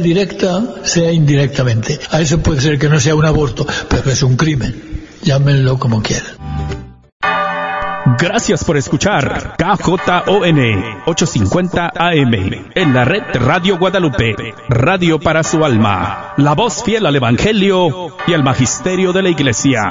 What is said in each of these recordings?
directa, sea indirectamente. A eso puede ser que no sea un aborto, pero es un crimen. Llámenlo como quieran. Gracias por escuchar KJON 850 AM en la red Radio Guadalupe, radio para su alma, la voz fiel al Evangelio y al Magisterio de la Iglesia.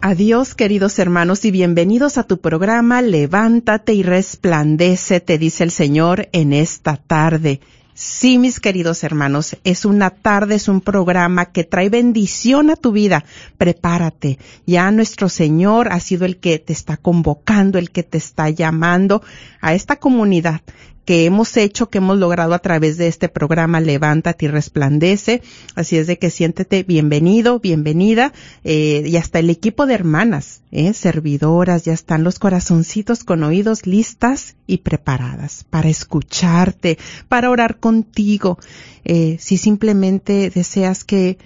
a Dios, queridos hermanos, y bienvenidos a tu programa Levántate y resplandece, te dice el Señor en esta tarde. Sí, mis queridos hermanos, es una tarde, es un programa que trae bendición a tu vida. Prepárate. Ya nuestro Señor ha sido el que te está convocando, el que te está llamando a esta comunidad que hemos hecho, que hemos logrado a través de este programa Levántate y Resplandece. Así es de que siéntete bienvenido, bienvenida, eh, y hasta el equipo de hermanas, eh, servidoras, ya están los corazoncitos con oídos listas y preparadas para escucharte, para orar contigo. Eh, si simplemente deseas que,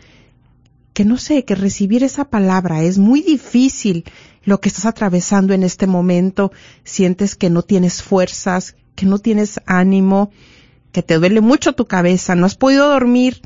que no sé, que recibir esa palabra es muy difícil lo que estás atravesando en este momento, sientes que no tienes fuerzas, que no tienes ánimo, que te duele mucho tu cabeza, no has podido dormir,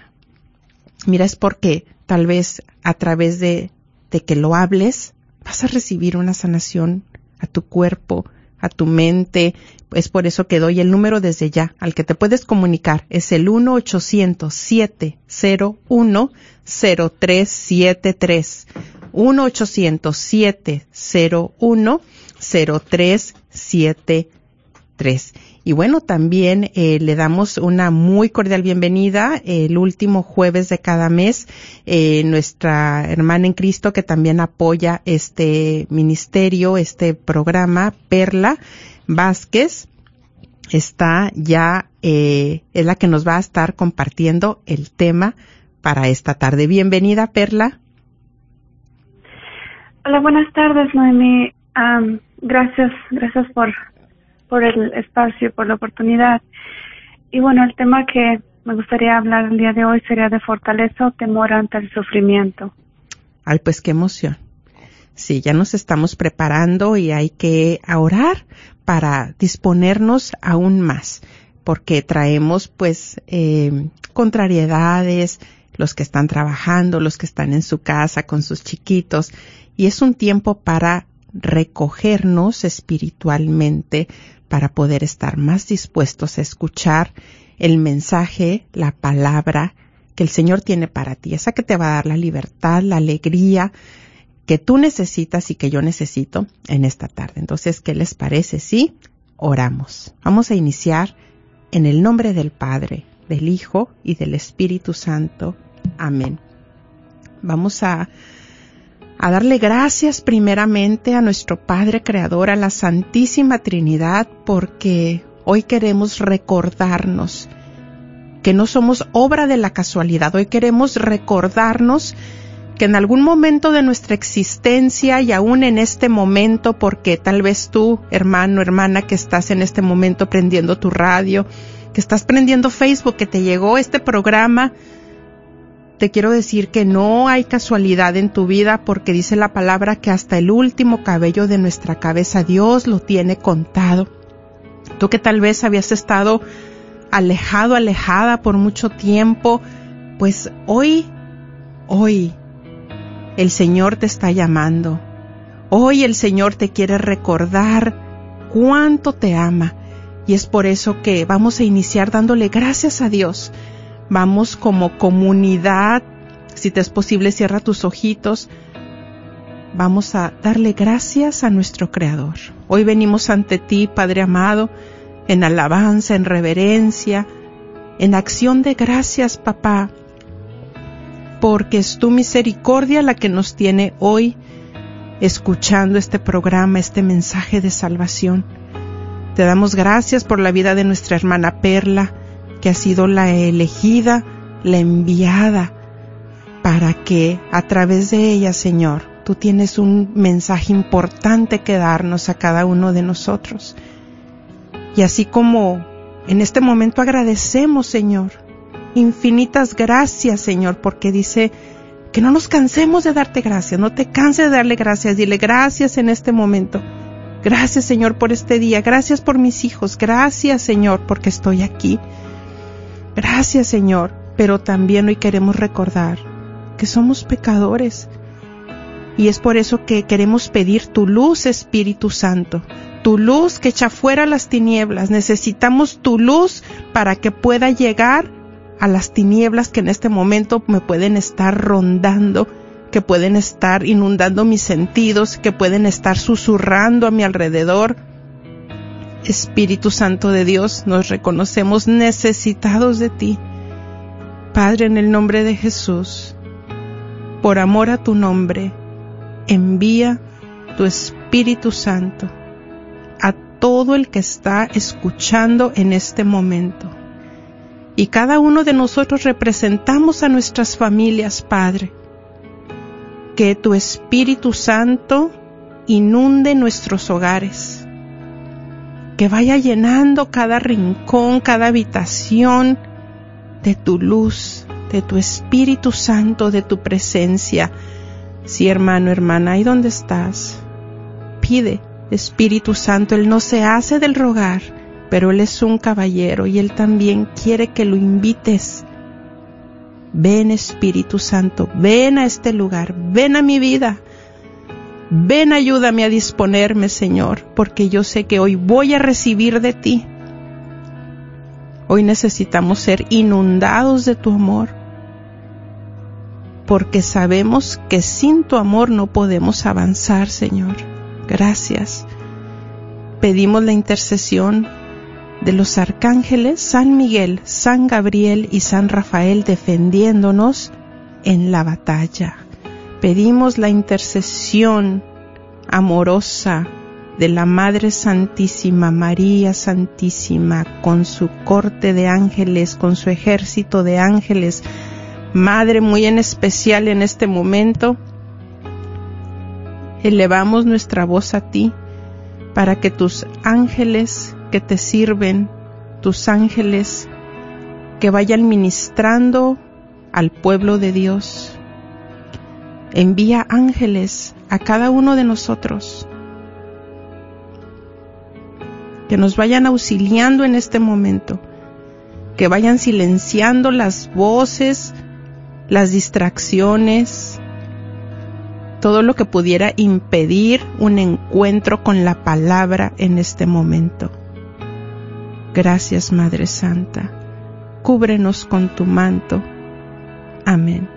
mira, es porque tal vez a través de, de que lo hables, vas a recibir una sanación a tu cuerpo, a tu mente. Es por eso que doy el número desde ya al que te puedes comunicar. Es el 1-800-701-0373. 1-800-701-0373. Y bueno, también eh, le damos una muy cordial bienvenida el último jueves de cada mes, eh, nuestra hermana en Cristo que también apoya este ministerio, este programa, Perla Vázquez, está ya, eh, es la que nos va a estar compartiendo el tema para esta tarde. Bienvenida, Perla. Hola, buenas tardes, Noemi. gracias, gracias por por el espacio, por la oportunidad. Y bueno, el tema que me gustaría hablar el día de hoy sería de fortaleza o temor ante el sufrimiento. Ay, pues qué emoción. Sí, ya nos estamos preparando y hay que orar para disponernos aún más, porque traemos pues eh, contrariedades, los que están trabajando, los que están en su casa con sus chiquitos, y es un tiempo para recogernos espiritualmente, para poder estar más dispuestos a escuchar el mensaje, la palabra que el Señor tiene para ti, esa que te va a dar la libertad, la alegría que tú necesitas y que yo necesito en esta tarde. Entonces, ¿qué les parece? Sí, oramos. Vamos a iniciar en el nombre del Padre, del Hijo y del Espíritu Santo. Amén. Vamos a a darle gracias primeramente a nuestro Padre Creador, a la Santísima Trinidad, porque hoy queremos recordarnos que no somos obra de la casualidad, hoy queremos recordarnos que en algún momento de nuestra existencia y aún en este momento, porque tal vez tú, hermano, hermana, que estás en este momento prendiendo tu radio, que estás prendiendo Facebook, que te llegó este programa, te quiero decir que no hay casualidad en tu vida porque dice la palabra que hasta el último cabello de nuestra cabeza Dios lo tiene contado. Tú que tal vez habías estado alejado, alejada por mucho tiempo, pues hoy, hoy, el Señor te está llamando. Hoy el Señor te quiere recordar cuánto te ama. Y es por eso que vamos a iniciar dándole gracias a Dios. Vamos como comunidad, si te es posible, cierra tus ojitos. Vamos a darle gracias a nuestro Creador. Hoy venimos ante ti, Padre amado, en alabanza, en reverencia, en acción de gracias, papá, porque es tu misericordia la que nos tiene hoy escuchando este programa, este mensaje de salvación. Te damos gracias por la vida de nuestra hermana Perla, que ha sido la elegida, la enviada, para que a través de ella, Señor, tú tienes un mensaje importante que darnos a cada uno de nosotros. Y así como en este momento agradecemos, Señor, infinitas gracias, Señor, porque dice que no nos cansemos de darte gracias, no te canses de darle gracias, dile gracias en este momento. Gracias, Señor, por este día, gracias por mis hijos, gracias, Señor, porque estoy aquí. Gracias, Señor, pero también hoy queremos recordar que somos pecadores. Y es por eso que queremos pedir tu luz, Espíritu Santo, tu luz que echa fuera las tinieblas. Necesitamos tu luz para que pueda llegar a las tinieblas que en este momento me pueden estar rondando, que pueden estar inundando mis sentidos, que pueden estar susurrando a mi alrededor. Espíritu Santo de Dios, nos reconocemos necesitados de ti. Padre, en el nombre de Jesús, por amor a tu nombre, envía tu Espíritu Santo todo el que está escuchando en este momento. Y cada uno de nosotros representamos a nuestras familias, Padre. Que tu Espíritu Santo inunde nuestros hogares. Que vaya llenando cada rincón, cada habitación de tu luz, de tu Espíritu Santo, de tu presencia. Sí, hermano, hermana, ahí donde estás, pide Espíritu Santo, Él no se hace del rogar, pero Él es un caballero y Él también quiere que lo invites. Ven Espíritu Santo, ven a este lugar, ven a mi vida. Ven, ayúdame a disponerme, Señor, porque yo sé que hoy voy a recibir de ti. Hoy necesitamos ser inundados de tu amor, porque sabemos que sin tu amor no podemos avanzar, Señor. Gracias. Pedimos la intercesión de los arcángeles San Miguel, San Gabriel y San Rafael defendiéndonos en la batalla. Pedimos la intercesión amorosa de la Madre Santísima, María Santísima, con su corte de ángeles, con su ejército de ángeles. Madre muy en especial en este momento, elevamos nuestra voz a ti para que tus ángeles que te sirven, tus ángeles que vayan ministrando al pueblo de Dios. Envía ángeles a cada uno de nosotros que nos vayan auxiliando en este momento, que vayan silenciando las voces, las distracciones, todo lo que pudiera impedir un encuentro con la palabra en este momento. Gracias Madre Santa. Cúbrenos con tu manto. Amén.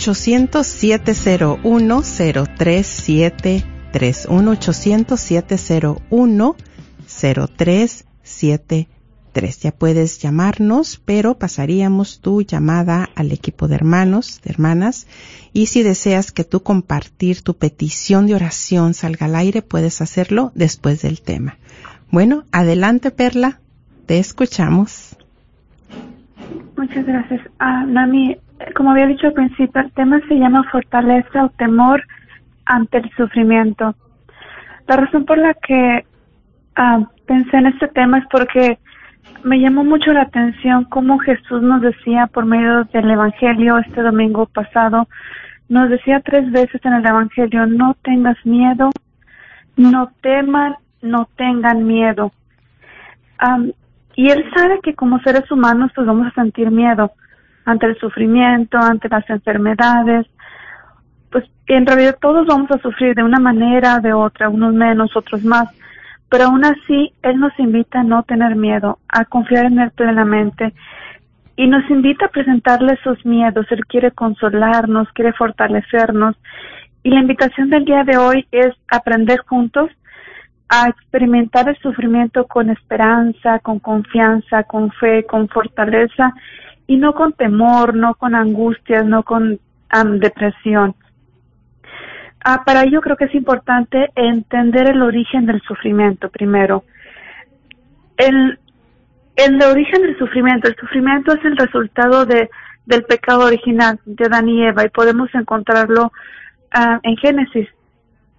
1-800-701-0373. 1-800-701-0373. Ya puedes llamarnos, pero pasaríamos tu llamada al equipo de hermanos, de hermanas. Y si deseas que tú compartir tu petición de oración salga al aire, puedes hacerlo después del tema. Bueno, adelante Perla, te escuchamos. Muchas gracias. Ah, Nami, como había dicho al principio, el tema se llama fortaleza o temor ante el sufrimiento. La razón por la que ah, pensé en este tema es porque me llamó mucho la atención cómo Jesús nos decía por medio del Evangelio este domingo pasado, nos decía tres veces en el Evangelio, no tengas miedo, no teman, no tengan miedo. y Él sabe que como seres humanos pues vamos a sentir miedo ante el sufrimiento, ante las enfermedades, pues en realidad todos vamos a sufrir de una manera, de otra, unos menos, otros más pero aún así Él nos invita a no tener miedo, a confiar en Él plenamente y nos invita a presentarle esos miedos. Él quiere consolarnos, quiere fortalecernos y la invitación del día de hoy es aprender juntos a experimentar el sufrimiento con esperanza, con confianza, con fe, con fortaleza y no con temor, no con angustias, no con depresión. Ah, para ello creo que es importante entender el origen del sufrimiento primero. El, el origen del sufrimiento, el sufrimiento es el resultado de, del pecado original de Adán y Eva y podemos encontrarlo ah, en Génesis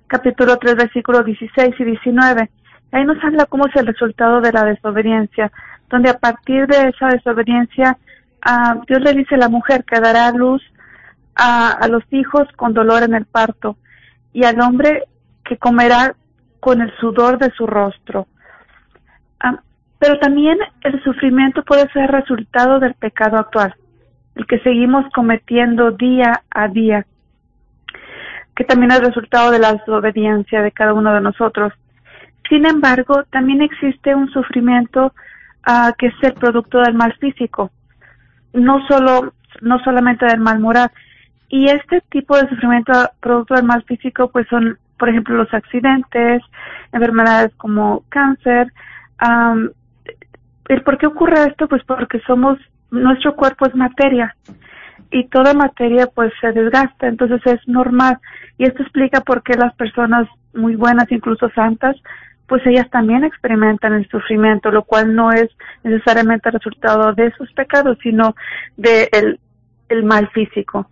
capítulo 3 versículos 16 y 19. Ahí nos habla cómo es el resultado de la desobediencia, donde a partir de esa desobediencia Dios le dice a la mujer que dará luz a, a los hijos con dolor en el parto y al hombre que comerá con el sudor de su rostro. Ah, pero también el sufrimiento puede ser resultado del pecado actual, el que seguimos cometiendo día a día, que también es resultado de la desobediencia de cada uno de nosotros. Sin embargo, también existe un sufrimiento ah, que es el producto del mal físico, no solo no solamente del mal moral, y este tipo de sufrimiento producto del mal físico, pues son, por ejemplo, los accidentes, enfermedades como cáncer. ¿El por qué ocurre esto? Pues porque somos, nuestro cuerpo es materia y toda materia pues se desgasta, entonces es normal. Y esto explica por qué las personas muy buenas, incluso santas, pues ellas también experimentan el sufrimiento, lo cual no es necesariamente resultado de sus pecados, sino de el mal físico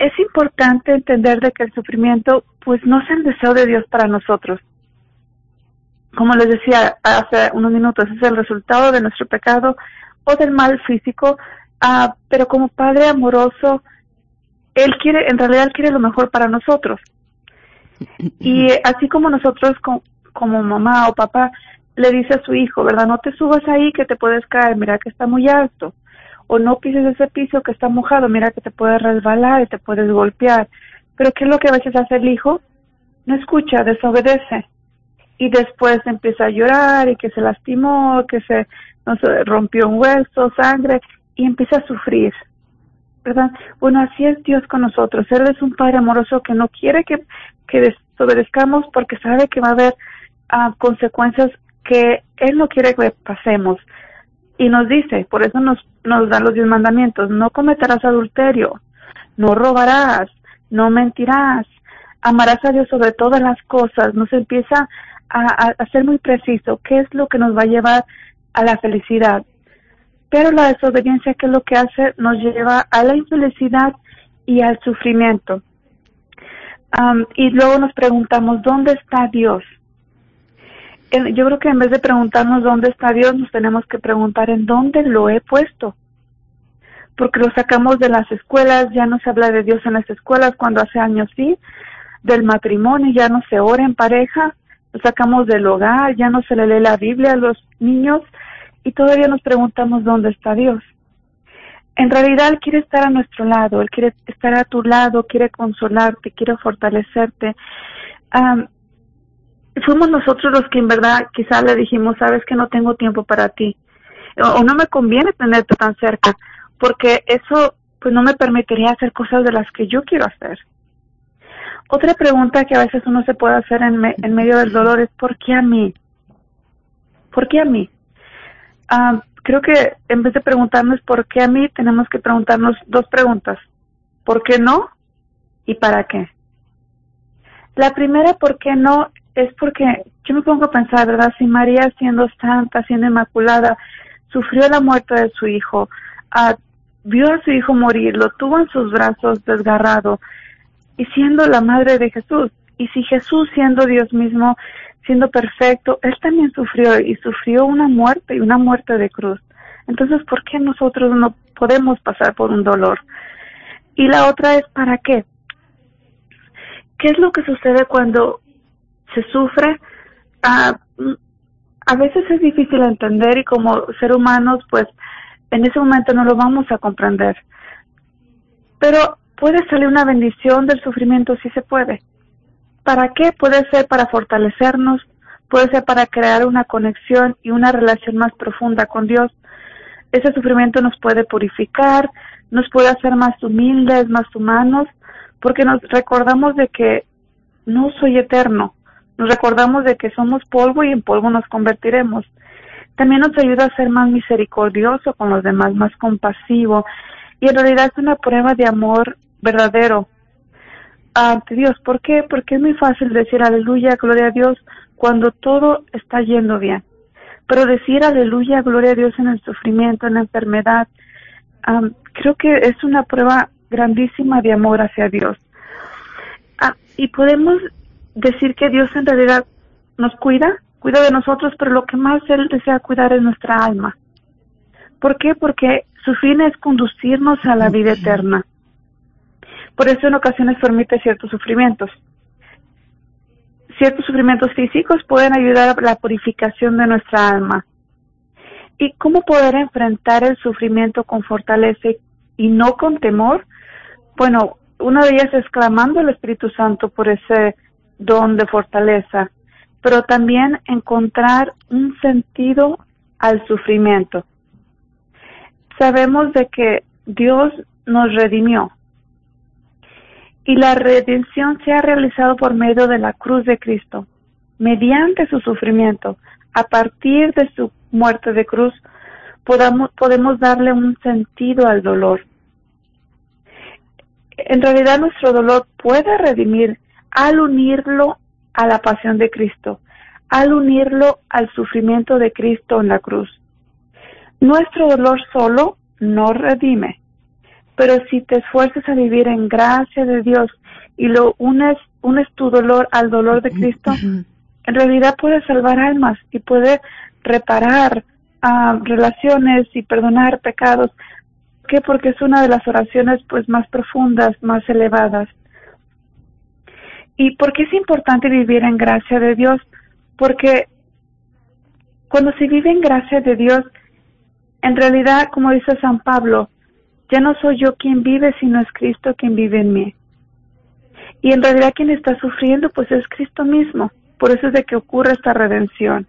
es importante entender de que el sufrimiento pues no es el deseo de Dios para nosotros. Como les decía hace unos minutos, es el resultado de nuestro pecado o del mal físico, ah, pero como Padre amoroso, Él quiere, en realidad Él quiere lo mejor para nosotros. Y así como nosotros como mamá o papá le dice a su hijo, ¿verdad? No te subas ahí que te puedes caer, mira que está muy alto o no pises ese piso que está mojado, mira que te puedes resbalar y te puedes golpear. Pero ¿qué es lo que a veces hace el hijo? No escucha, desobedece. Y después empieza a llorar y que se lastimó, que se, rompió un hueso, sangre, y empieza a sufrir. ¿Verdad? Bueno, así es Dios con nosotros. Él es un Padre amoroso que no quiere que, que desobedezcamos porque sabe que va a haber ah, consecuencias que Él no quiere que pasemos y nos dice, por eso nos, nos dan los diez mandamientos, no cometerás adulterio, no robarás, no mentirás, amarás a Dios sobre todas las cosas, nos empieza a, a, ser muy preciso qué es lo que nos va a llevar a la felicidad. Pero la desobediencia, ¿qué es lo que hace? Nos lleva a la infelicidad y al sufrimiento. y luego nos preguntamos, ¿dónde está Dios? yo creo que en vez de preguntarnos dónde está Dios, nos tenemos que preguntar en dónde lo he puesto. Porque lo sacamos de las escuelas, ya no se habla de Dios en las escuelas, cuando hace años sí, del matrimonio, ya no se ora en pareja, lo sacamos del hogar, ya no se le lee la Biblia a los niños y todavía nos preguntamos dónde está Dios. En realidad Él quiere estar a nuestro lado, Él quiere estar a tu lado, quiere consolarte, quiere fortalecerte fuimos nosotros los que en verdad quizás le dijimos, sabes que no tengo tiempo para ti, o, no me conviene tenerte tan cerca, porque eso pues no me permitiría hacer cosas de las que yo quiero hacer. Otra pregunta que a veces uno se puede hacer en, en medio del dolor es ¿por qué a mí? ¿Por qué a mí? Ah, creo que en vez de preguntarnos por qué a mí, tenemos que preguntarnos dos preguntas. ¿Por qué no? ¿Y para qué? La primera, ¿por qué no? Es porque yo me pongo a pensar, ¿verdad? Si María siendo santa, siendo inmaculada, sufrió la muerte de su hijo, ah, vio a su hijo morir, lo tuvo en sus brazos desgarrado, y siendo la madre de Jesús, y si Jesús siendo Dios mismo, siendo perfecto, él también sufrió y sufrió una muerte y una muerte de cruz. Entonces, ¿por qué nosotros no podemos pasar por un dolor? Y la otra es, ¿para qué? ¿Qué es lo que sucede cuando se sufre? Ah, a veces es difícil entender y como ser humanos, pues en ese momento no lo vamos a comprender. Pero puede salir una bendición del sufrimiento si se puede. ¿Para qué? Puede ser para fortalecernos, puede ser para crear una conexión y una relación más profunda con Dios. Ese sufrimiento nos puede purificar, nos puede hacer más humildes, más humanos, porque nos recordamos de que no soy eterno, nos recordamos de que somos polvo y en polvo nos convertiremos. También nos ayuda a ser más misericordioso con los demás, más compasivo, y en realidad es una prueba de amor verdadero ante Dios. ¿Por qué? Porque es muy fácil decir aleluya, gloria a Dios cuando todo está yendo bien. Pero decir aleluya, gloria a Dios en el sufrimiento, en la enfermedad, creo que es una prueba grandísima de amor hacia Dios. Ah, y podemos decir que Dios en realidad nos cuida, cuida de nosotros, pero lo que más Él desea cuidar es nuestra alma. ¿Por qué? Porque su fin es conducirnos a la vida eterna. Por eso en ocasiones permite ciertos sufrimientos. Ciertos sufrimientos físicos pueden ayudar a la purificación de nuestra alma. ¿Y cómo poder enfrentar el sufrimiento con fortaleza y no con temor? Bueno, una de ellas es clamando al Espíritu Santo por ese don de fortaleza, pero también encontrar un sentido al sufrimiento. Sabemos de que Dios nos redimió, y la redención se ha realizado por medio de la cruz de Cristo. Mediante su sufrimiento, a partir de su muerte de cruz, podemos darle un sentido al dolor. En realidad nuestro dolor puede redimir al unirlo a la pasión de Cristo, al unirlo al sufrimiento de Cristo en la cruz. Nuestro dolor solo no redime, pero si te esfuerzas a vivir en gracia de Dios y lo unes, unes tu dolor al dolor de Cristo, en realidad puedes salvar almas y puede reparar ah, relaciones y perdonar pecados. ¿Por qué? Porque es una de las oraciones pues más profundas, más elevadas. ¿Y por qué es importante vivir en gracia de Dios? Porque cuando se vive en gracia de Dios, en realidad, como dice San Pablo, ya no soy yo quien vive, sino es Cristo quien vive en mí. Y en realidad quien está sufriendo, pues es Cristo mismo. Por eso es de que ocurre esta redención.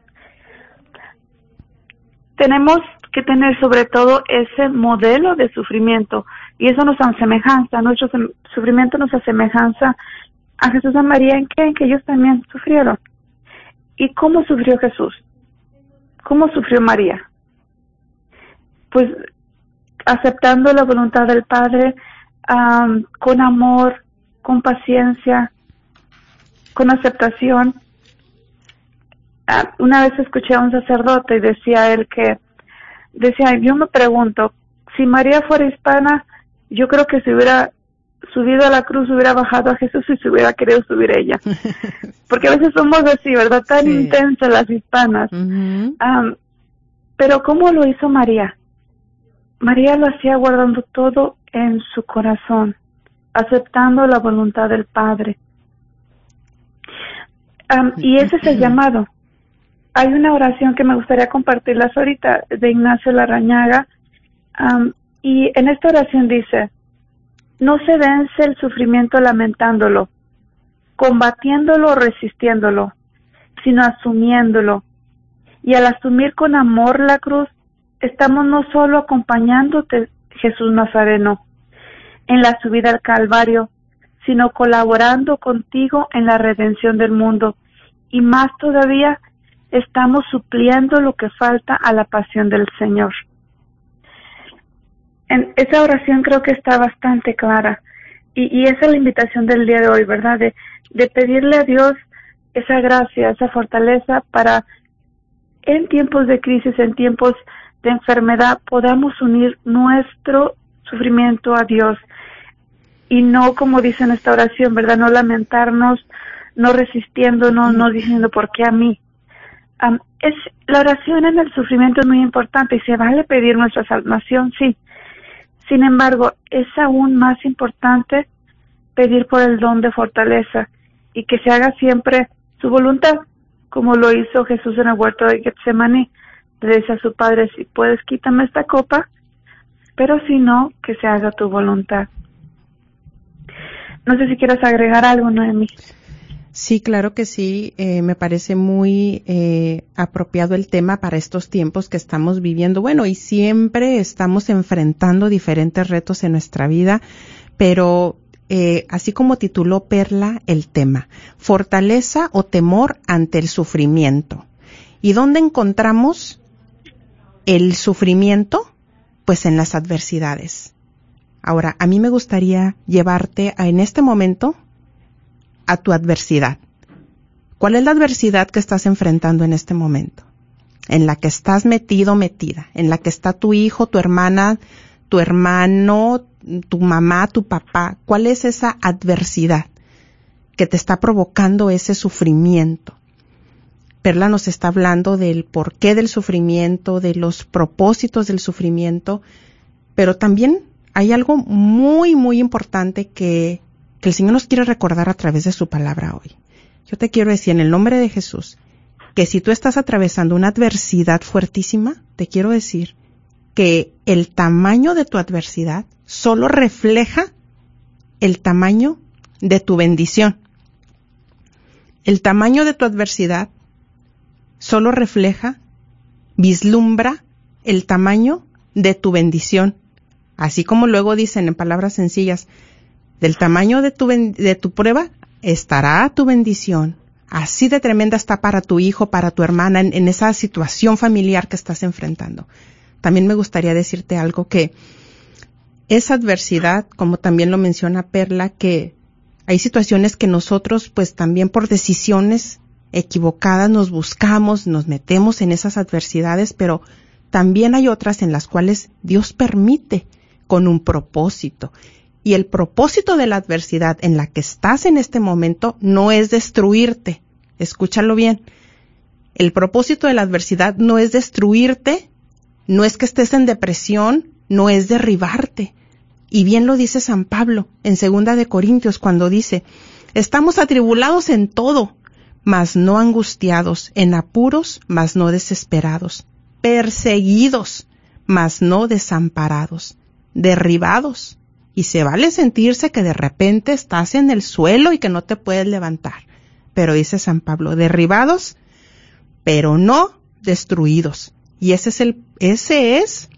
Tenemos que tener sobre todo ese modelo de sufrimiento y eso nos asemejanza, nuestro sufrimiento nos asemejanza a Jesús y a María en que, en que ellos también sufrieron. ¿Y cómo sufrió Jesús? ¿Cómo sufrió María? Pues aceptando la voluntad del Padre con amor, con paciencia, con aceptación. Ah, una vez escuché a un sacerdote y decía él que, decía, yo me pregunto, si María fuera hispana, yo creo que si hubiera subido a la cruz, hubiera bajado a Jesús y se hubiera querido subir ella. Porque a veces somos así, ¿verdad? Tan intensas las hispanas. pero ¿cómo lo hizo María? María lo hacía guardando todo en su corazón, aceptando la voluntad del Padre. y ese es el llamado. Hay una oración que me gustaría compartirlas ahorita de Ignacio Larrañaga. y en esta oración dice, no se vence el sufrimiento lamentándolo, combatiéndolo o resistiéndolo, sino asumiéndolo. Y al asumir con amor la cruz, estamos no solo acompañándote, Jesús Nazareno, en la subida al Calvario, sino colaborando contigo en la redención del mundo. Y más todavía, estamos supliendo lo que falta a la pasión del Señor. En esa oración creo que está bastante clara. Y, esa es la invitación del día de hoy, ¿verdad? De, de pedirle a Dios esa gracia, esa fortaleza para en tiempos de crisis, en tiempos de enfermedad, podamos unir nuestro sufrimiento a Dios y no, como dice en esta oración, ¿verdad? No lamentarnos, no resistiéndonos, no diciendo por qué a mí. es, la oración en el sufrimiento es muy importante y se vale pedir nuestra salvación, sí. Sin embargo, es aún más importante pedir por el don de fortaleza y que se haga siempre su voluntad, como lo hizo Jesús en el huerto de Getsemaní. Le dice a su padre, si puedes, quítame esta copa, pero si no, que se haga tu voluntad. No sé si quieres agregar algo, Noemi. Sí, claro que sí. Eh, me parece muy eh, apropiado el tema para estos tiempos que estamos viviendo. Bueno, y siempre estamos enfrentando diferentes retos en nuestra vida, pero eh, así como tituló Perla el tema, fortaleza o temor ante el sufrimiento. ¿Y dónde encontramos el sufrimiento? Pues en las adversidades. Ahora, a mí me gustaría llevarte a, en este momento a tu adversidad. ¿Cuál es la adversidad que estás enfrentando en este momento? En la que estás metido, metida, en la que está tu hijo, tu hermana, tu hermano, tu mamá, tu papá. ¿Cuál es esa adversidad que te está provocando ese sufrimiento? Perla nos está hablando del porqué del sufrimiento, de los propósitos del sufrimiento, pero también hay algo muy, muy importante que, que el Señor nos quiere recordar a través de su palabra hoy. Yo te quiero decir en el nombre de Jesús que si tú estás atravesando una adversidad fuertísima, te quiero decir que el tamaño de tu adversidad solo refleja el tamaño de tu bendición. El tamaño de tu adversidad solo refleja, vislumbra el tamaño de tu bendición. Así como luego dicen en palabras sencillas, del tamaño de tu, de tu prueba estará tu bendición. Así de tremenda está para tu hijo, para tu hermana, en, esa situación familiar que estás enfrentando. También me gustaría decirte algo que esa adversidad, como también lo menciona Perla, que hay situaciones que nosotros, pues también por decisiones equivocadas nos buscamos, nos metemos en esas adversidades, pero también hay otras en las cuales Dios permite con un propósito. Y el propósito de la adversidad en la que estás en este momento no es destruirte. Escúchalo bien. El propósito de la adversidad no es destruirte, no es que estés en depresión, no es derribarte. Y bien lo dice San Pablo en segunda de Corintios cuando dice, estamos atribulados en todo, mas no angustiados, en apuros, mas no desesperados, perseguidos, mas no desamparados, derribados. Y se vale sentirse que de repente estás en el suelo y que no te puedes levantar. Pero dice San Pablo, derribados, pero no destruidos. Y ese es el, ese es,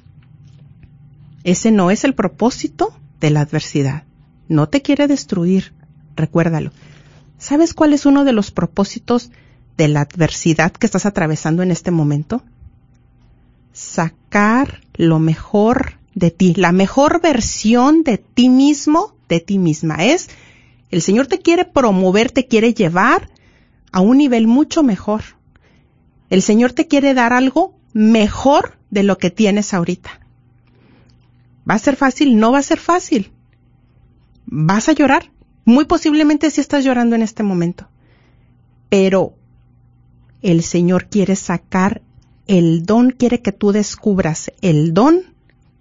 ese no es el propósito de la adversidad. No te quiere destruir, recuérdalo. ¿Sabes cuál es uno de los propósitos de la adversidad que estás atravesando en este momento? Sacar lo mejor de ti, la mejor versión de ti mismo, de ti misma. Es, el Señor te quiere promover, te quiere llevar a un nivel mucho mejor. El Señor te quiere dar algo mejor de lo que tienes ahorita. ¿Va a ser fácil? No va a ser fácil. ¿Vas a llorar? Muy posiblemente si estás llorando en este momento. Pero el Señor quiere sacar el don, quiere que tú descubras el don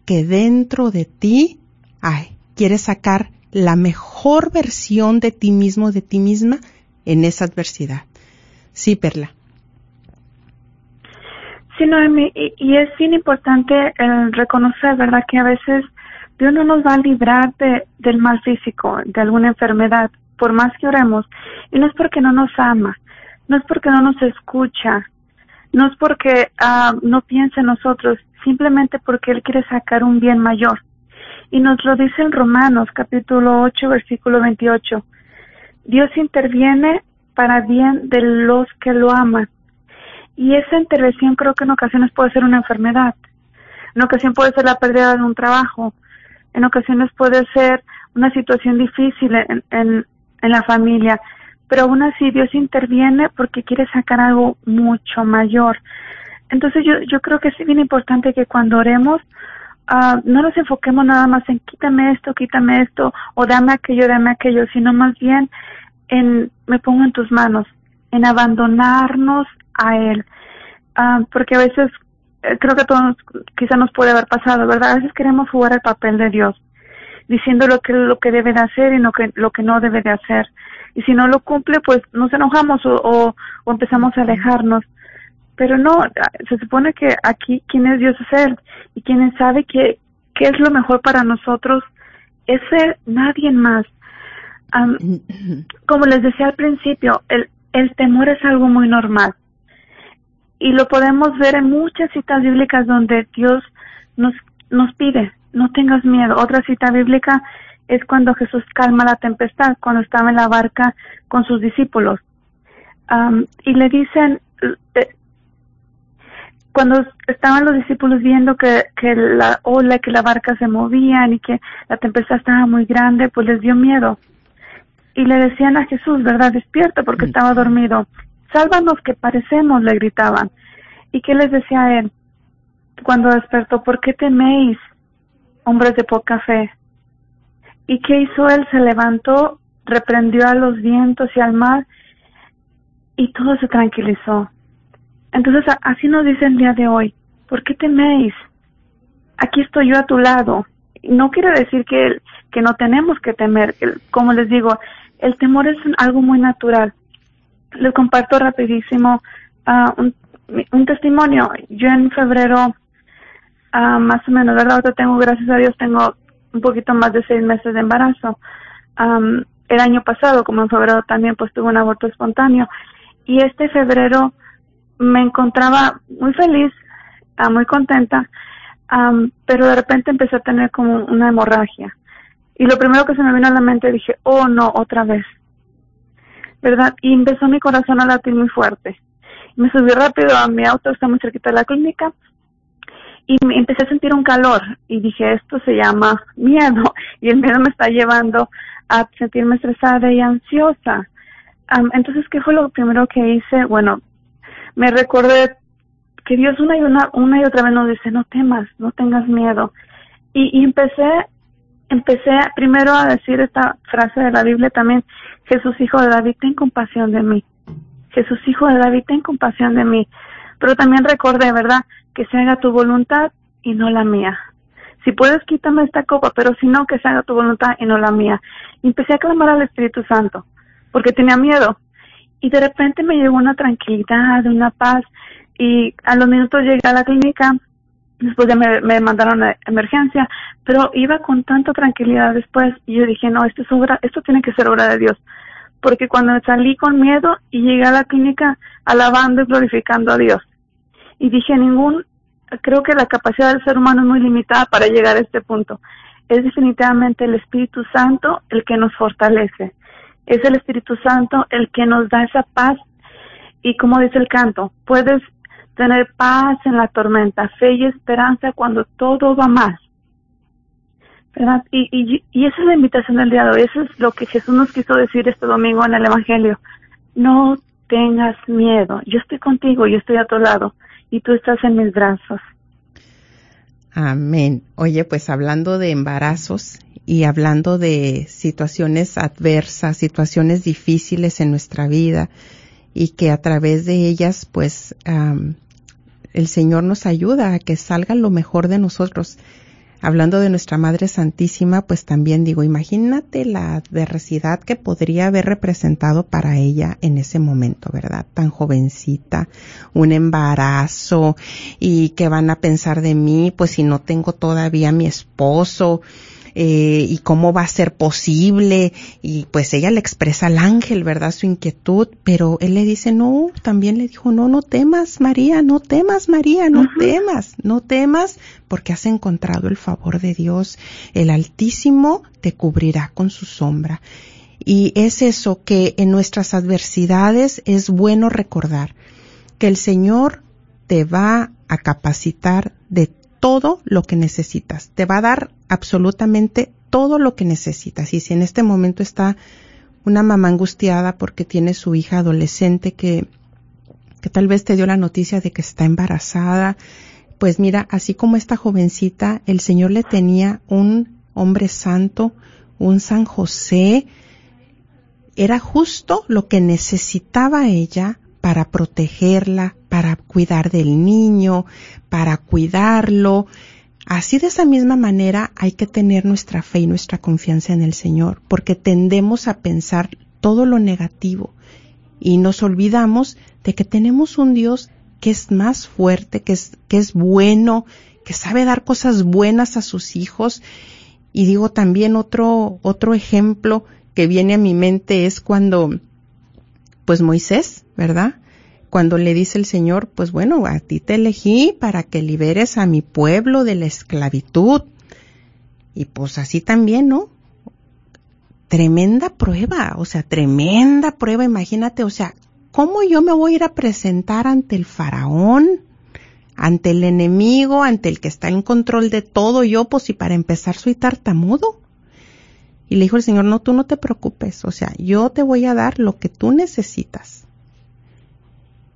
que dentro de ti, ay, quieres sacar la mejor versión de ti mismo, de ti misma, en esa adversidad. Sí, Perla. Sí, Noemi, y, es bien importante el reconocer, ¿verdad?, que a veces Dios no nos va a librar de, del mal físico, de alguna enfermedad, por más que oremos. Y no es porque no nos ama, no es porque no nos escucha, no es porque uh, no piensa en nosotros, simplemente porque Él quiere sacar un bien mayor. Y nos lo dice en Romanos capítulo 8 versículo 28. Dios interviene para bien de los que lo aman. Y esa intervención creo que en ocasiones puede ser una enfermedad. En ocasiones puede ser la pérdida de un trabajo. En ocasiones puede ser una situación difícil en, en, en la familia. Pero aún así Dios interviene porque quiere sacar algo mucho mayor. Entonces yo, yo creo que es bien importante que cuando oremos uh, no nos enfoquemos nada más en quítame esto, quítame esto, o dame aquello, dame aquello, sino más bien en me pongo en tus manos, en abandonarnos a Él. Uh, porque a veces, creo que a todos quizá nos puede haber pasado, ¿verdad? A veces queremos jugar el papel de Dios, diciendo lo que, lo que debe de hacer y lo que, lo que no debe de hacer. Y si no lo cumple, pues nos enojamos o, o, o empezamos a alejarnos pero no, se supone que aquí quien es Dios es Él y quien sabe que qué es lo mejor para nosotros es Él, nadie más. como les decía al principio, el, el temor es algo muy normal y lo podemos ver en muchas citas bíblicas donde Dios nos, nos pide, no tengas miedo. Otra cita bíblica es cuando Jesús calma la tempestad, cuando estaba en la barca con sus discípulos. y le dicen, eh, cuando estaban los discípulos viendo que, que la ola, que la barca se movían y que la tempestad estaba muy grande, pues les dio miedo. Y le decían a Jesús, ¿verdad? Despierta porque estaba dormido. Sálvanos que parecemos, le gritaban. ¿Y qué les decía él? Cuando despertó, ¿por qué teméis, hombres de poca fe? ¿Y qué hizo él? Se levantó, reprendió a los vientos y al mar y todo se tranquilizó. Entonces así nos dice el día de hoy, ¿por qué teméis? Aquí estoy yo a tu lado. No quiere decir que, que no tenemos que temer, como les digo, el temor es algo muy natural. Les comparto rapidísimo uh, un, un, testimonio. Yo en febrero, uh, más o menos, ¿verdad? Ahora tengo, gracias a Dios, tengo un poquito más de seis meses de embarazo. El año pasado, como en febrero también, pues tuve un aborto espontáneo. Y este febrero me encontraba muy feliz, uh, muy contenta, pero de repente empecé a tener como una hemorragia. Y lo primero que se me vino a la mente dije, oh no, otra vez. ¿Verdad? Y empezó mi corazón a latir muy fuerte. Me subí rápido a mi auto, está muy cerquita de la clínica, y me empecé a sentir un calor. Y dije, esto se llama miedo. Y el miedo me está llevando a sentirme estresada y ansiosa. Um, entonces, ¿qué fue lo primero que hice? Bueno, me recordé que Dios una y una, una y otra vez nos dice, no temas, no tengas miedo. Y, y empecé, empecé primero a decir esta frase de la Biblia también, Jesús hijo de David, ten compasión de mí. Jesús hijo de David, ten compasión de mí. Pero también recordé, ¿verdad? Que se haga tu voluntad y no la mía. Si puedes, quítame esta copa, pero si no, que se haga tu voluntad y no la mía. Y empecé a clamar al Espíritu Santo, porque tenía miedo y de repente me llegó una tranquilidad, una paz y a los minutos llegué a la clínica, después ya me, me mandaron a emergencia, pero iba con tanta tranquilidad después y yo dije, no, esto es obra, esto tiene que ser obra de Dios, porque cuando salí con miedo y llegué a la clínica alabando y glorificando a Dios. Y dije, ningún, creo que la capacidad del ser humano es muy limitada para llegar a este punto. Es definitivamente el Espíritu Santo el que nos fortalece. Es el Espíritu Santo el que nos da esa paz. Y como dice el canto, puedes tener paz en la tormenta, fe y esperanza cuando todo va mal. ¿Verdad? Y, y, y esa es la invitación del día de hoy, eso es lo que Jesús nos quiso decir este domingo en el Evangelio. No tengas miedo, yo estoy contigo, yo estoy a tu lado y tú estás en mis brazos. Amén. Oye, pues hablando de embarazos y hablando de situaciones adversas, situaciones difíciles en nuestra vida y que a través de ellas, pues, el Señor nos ayuda a que salga lo mejor de nosotros hablando de nuestra Madre Santísima, pues también digo, imagínate la adversidad que podría haber representado para ella en ese momento, ¿verdad? Tan jovencita, un embarazo y qué van a pensar de mí, pues si no tengo todavía mi esposo eh, y cómo va a ser posible y pues ella le expresa al ángel, ¿verdad? Su inquietud, pero él le dice, no, también le dijo, no, no temas María, no temas María, no temas, no temas porque has encontrado el favor de Dios, el Altísimo te cubrirá con su sombra. Y es eso que en nuestras adversidades es bueno recordar, que el Señor te va a capacitar de todo lo que necesitas. Te va a dar absolutamente todo lo que necesitas. Y si en este momento está una mamá angustiada porque tiene su hija adolescente que, que tal vez te dio la noticia de que está embarazada, pues mira, así como esta jovencita, el Señor le tenía un hombre santo, un San José, era justo lo que necesitaba ella para protegerla, para cuidar del niño, para cuidarlo. Así de esa misma manera hay que tener nuestra fe y nuestra confianza en el Señor, porque tendemos a pensar todo lo negativo y nos olvidamos de que tenemos un Dios que es más fuerte, que es, que es bueno, que sabe dar cosas buenas a sus hijos. Y digo también otro, otro ejemplo que viene a mi mente es cuando, pues Moisés, ¿verdad? Cuando le dice el Señor, pues bueno, a ti te elegí para que liberes a mi pueblo de la esclavitud. Y pues así también, ¿no? Tremenda prueba, o sea, tremenda prueba, imagínate, o sea, ¿cómo yo me voy a ir a presentar ante el faraón? ante el enemigo, ante el que está en control de todo yo, pues y para empezar soy tartamudo. Y le dijo el Señor, no, tú no te preocupes, o sea, yo te voy a dar lo que tú necesitas.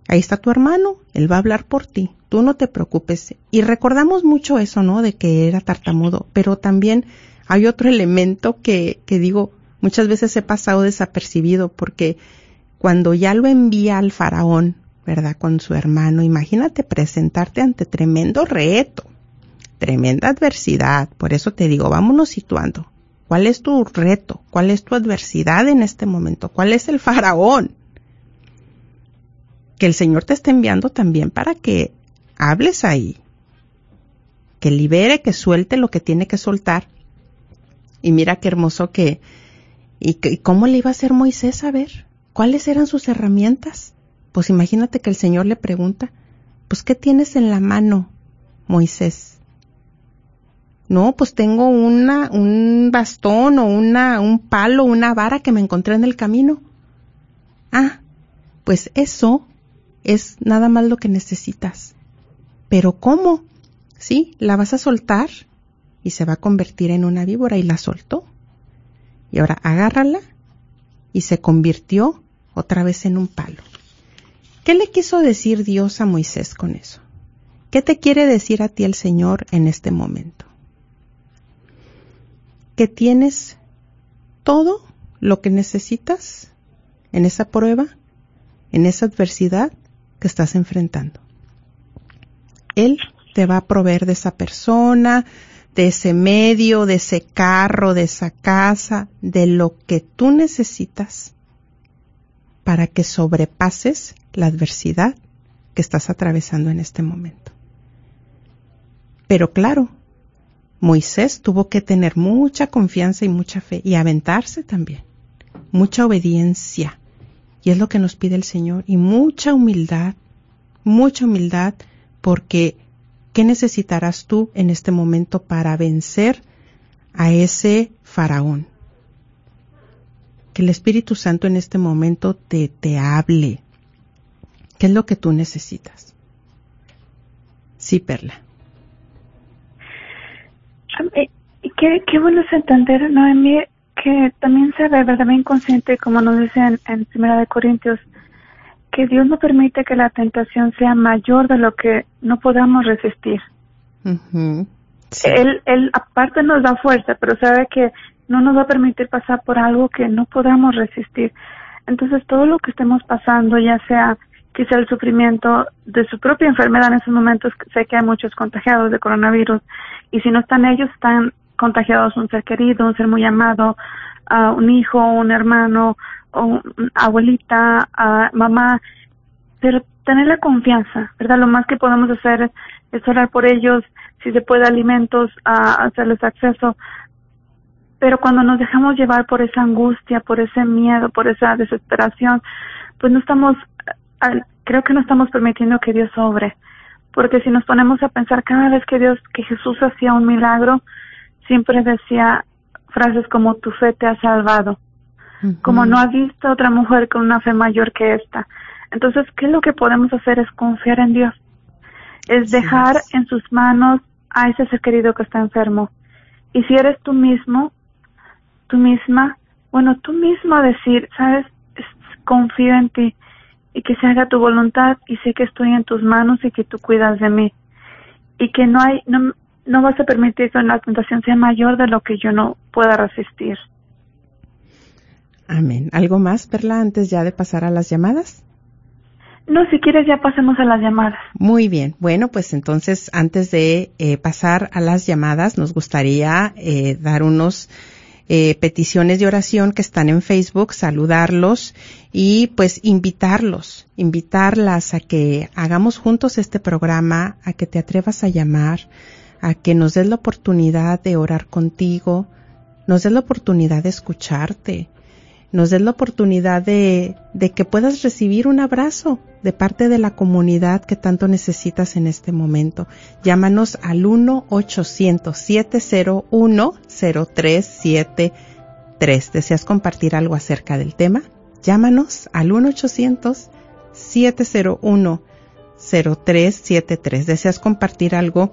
Ahí está tu hermano, él va a hablar por ti, tú no te preocupes. Y recordamos mucho eso, ¿no? De que era tartamudo, pero también hay otro elemento que, que digo, muchas veces he pasado desapercibido porque cuando ya lo envía al faraón, ¿verdad? Con su hermano, imagínate presentarte ante tremendo reto, tremenda adversidad. Por eso te digo, vámonos situando. ¿Cuál es tu reto? ¿Cuál es tu adversidad en este momento? ¿Cuál es el faraón? Que el Señor te está enviando también para que hables ahí, que libere, que suelte lo que tiene que soltar. Y mira qué hermoso que, y, cómo le iba a hacer Moisés a ver, cuáles eran sus herramientas. Pues imagínate que el Señor le pregunta, pues ¿qué tienes en la mano, Moisés? No, pues tengo un bastón o una, un palo, una vara que me encontré en el camino. Ah, pues eso es nada más lo que necesitas. Pero ¿cómo? Sí, la vas a soltar y se va a convertir en una víbora y la soltó. Y ahora agárrala y se convirtió otra vez en un palo. ¿Qué le quiso decir Dios a Moisés con eso? ¿Qué te quiere decir a ti el Señor en este momento? Que tienes todo lo que necesitas en esa prueba, en esa adversidad que estás enfrentando. Él te va a proveer de esa persona, de ese medio, de ese carro, de esa casa, de lo que tú necesitas para que sobrepases la adversidad que estás atravesando en este momento. Pero claro, Moisés tuvo que tener mucha confianza y mucha fe y aventarse también, mucha obediencia. Y es lo que nos pide el Señor y mucha humildad, mucha humildad porque ¿qué necesitarás tú en este momento para vencer a ese faraón? Que el Espíritu Santo en este momento te, te hable. ¿Qué es lo que tú necesitas? Sí, Perla. Qué, qué bueno es entender, Noemí, que también se ve también consciente, como nos dicen en Primera de Corintios, que Dios no permite que la tentación sea mayor de lo que no podamos resistir. Él, él aparte nos da fuerza, pero sabe que no nos va a permitir pasar por algo que no podamos resistir. Entonces todo lo que estemos pasando, ya sea quizá el sufrimiento de su propia enfermedad en esos momentos, sé que hay muchos contagiados de coronavirus, y si no están ellos, están contagiados un ser querido, un ser muy amado, un hijo, un hermano, o abuelita, mamá, pero tener la confianza, ¿verdad? Lo más que podemos hacer es orar por ellos, si se puede alimentos, a hacerles acceso, pero cuando nos dejamos llevar por esa angustia, por ese miedo, por esa desesperación, pues no estamos, creo que no estamos permitiendo que Dios sobre. Porque si nos ponemos a pensar cada vez que Dios, que Jesús hacía un milagro, siempre decía frases como tu fe te ha salvado. Como no ha visto otra mujer con una fe mayor que esta. Entonces, ¿qué es lo que podemos hacer? Es confiar en Dios. Es dejar en sus manos a ese ser querido que está enfermo. Y si eres tú mismo, tú misma, bueno, tú mismo decir, sabes, confío en ti y que se haga tu voluntad y sé que estoy en tus manos y que tú cuidas de mí y que no hay, no, no vas a permitir que la tentación sea mayor de lo que yo no pueda resistir. Amén. ¿Algo más, Perla, antes ya de pasar a las llamadas? No, si quieres ya pasemos a las llamadas. Muy bien. Bueno, pues entonces antes de eh, pasar a las llamadas, nos gustaría eh, dar unos eh, peticiones de oración que están en Facebook, saludarlos y pues invitarlos, invitarlas a que hagamos juntos este programa, a que te atrevas a llamar, a que nos des la oportunidad de orar contigo, nos des la oportunidad de escucharte, nos des la oportunidad de, de que puedas recibir un abrazo de parte de la comunidad que tanto necesitas en este momento. Llámanos al 1-800-701-0373. ¿Deseas compartir algo acerca del tema? Llámanos al 1-800-701-0373. ¿Deseas compartir algo,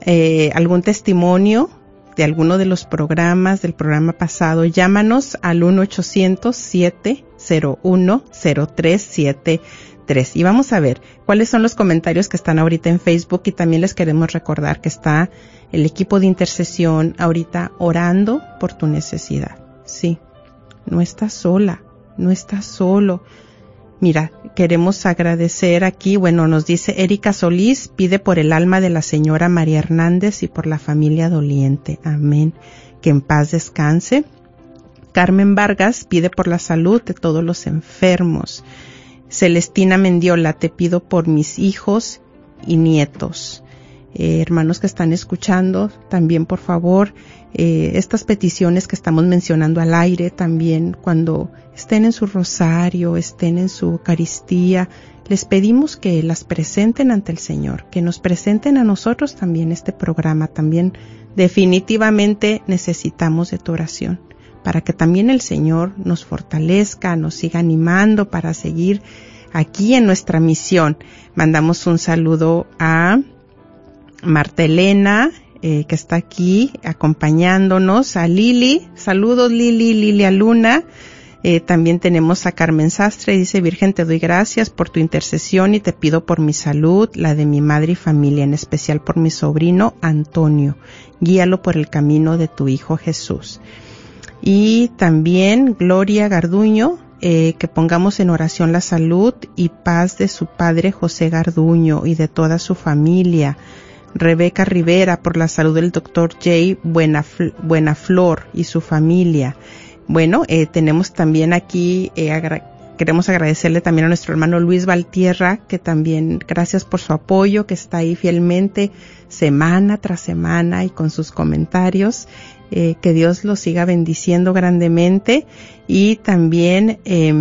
eh, algún testimonio de alguno de los programas del programa pasado, llámanos al 1-800-701-0373 y vamos a ver cuáles son los comentarios que están ahorita en Facebook y también les queremos recordar que está el equipo de intercesión ahorita orando por tu necesidad. Sí, no estás sola, no estás solo. Mira, queremos agradecer aquí, bueno, nos dice Erika Solís, pide por el alma de la señora María Hernández y por la familia doliente. Amén. Que en paz descanse. Carmen Vargas pide por la salud de todos los enfermos. Celestina Mendiola, te pido por mis hijos y nietos. Eh, hermanos que están escuchando, también por favor, eh, estas peticiones que estamos mencionando al aire también, cuando estén en su rosario, estén en su Eucaristía, les pedimos que las presenten ante el Señor, que nos presenten a nosotros también este programa, también definitivamente necesitamos de tu oración, para que también el Señor nos fortalezca, nos siga animando para seguir aquí en nuestra misión. Mandamos un saludo a Marta Elena, eh, que está aquí acompañándonos, a Lili, saludos Lili, Lilia Luna, eh, también tenemos a Carmen Sastre, dice Virgen, te doy gracias por tu intercesión y te pido por mi salud, la de mi madre y familia, en especial por mi sobrino Antonio. Guíalo por el camino de tu Hijo Jesús. Y también Gloria Garduño, eh, que pongamos en oración la salud y paz de su padre José Garduño y de toda su familia. Rebeca Rivera por la salud del doctor Jay Buenaflor y su familia. Bueno, eh, tenemos también aquí, eh, queremos agradecerle también a nuestro hermano Luis Valtierra, que también gracias por su apoyo, que está ahí fielmente semana tras semana y con sus comentarios. Eh, que Dios lo siga bendiciendo grandemente y también eh,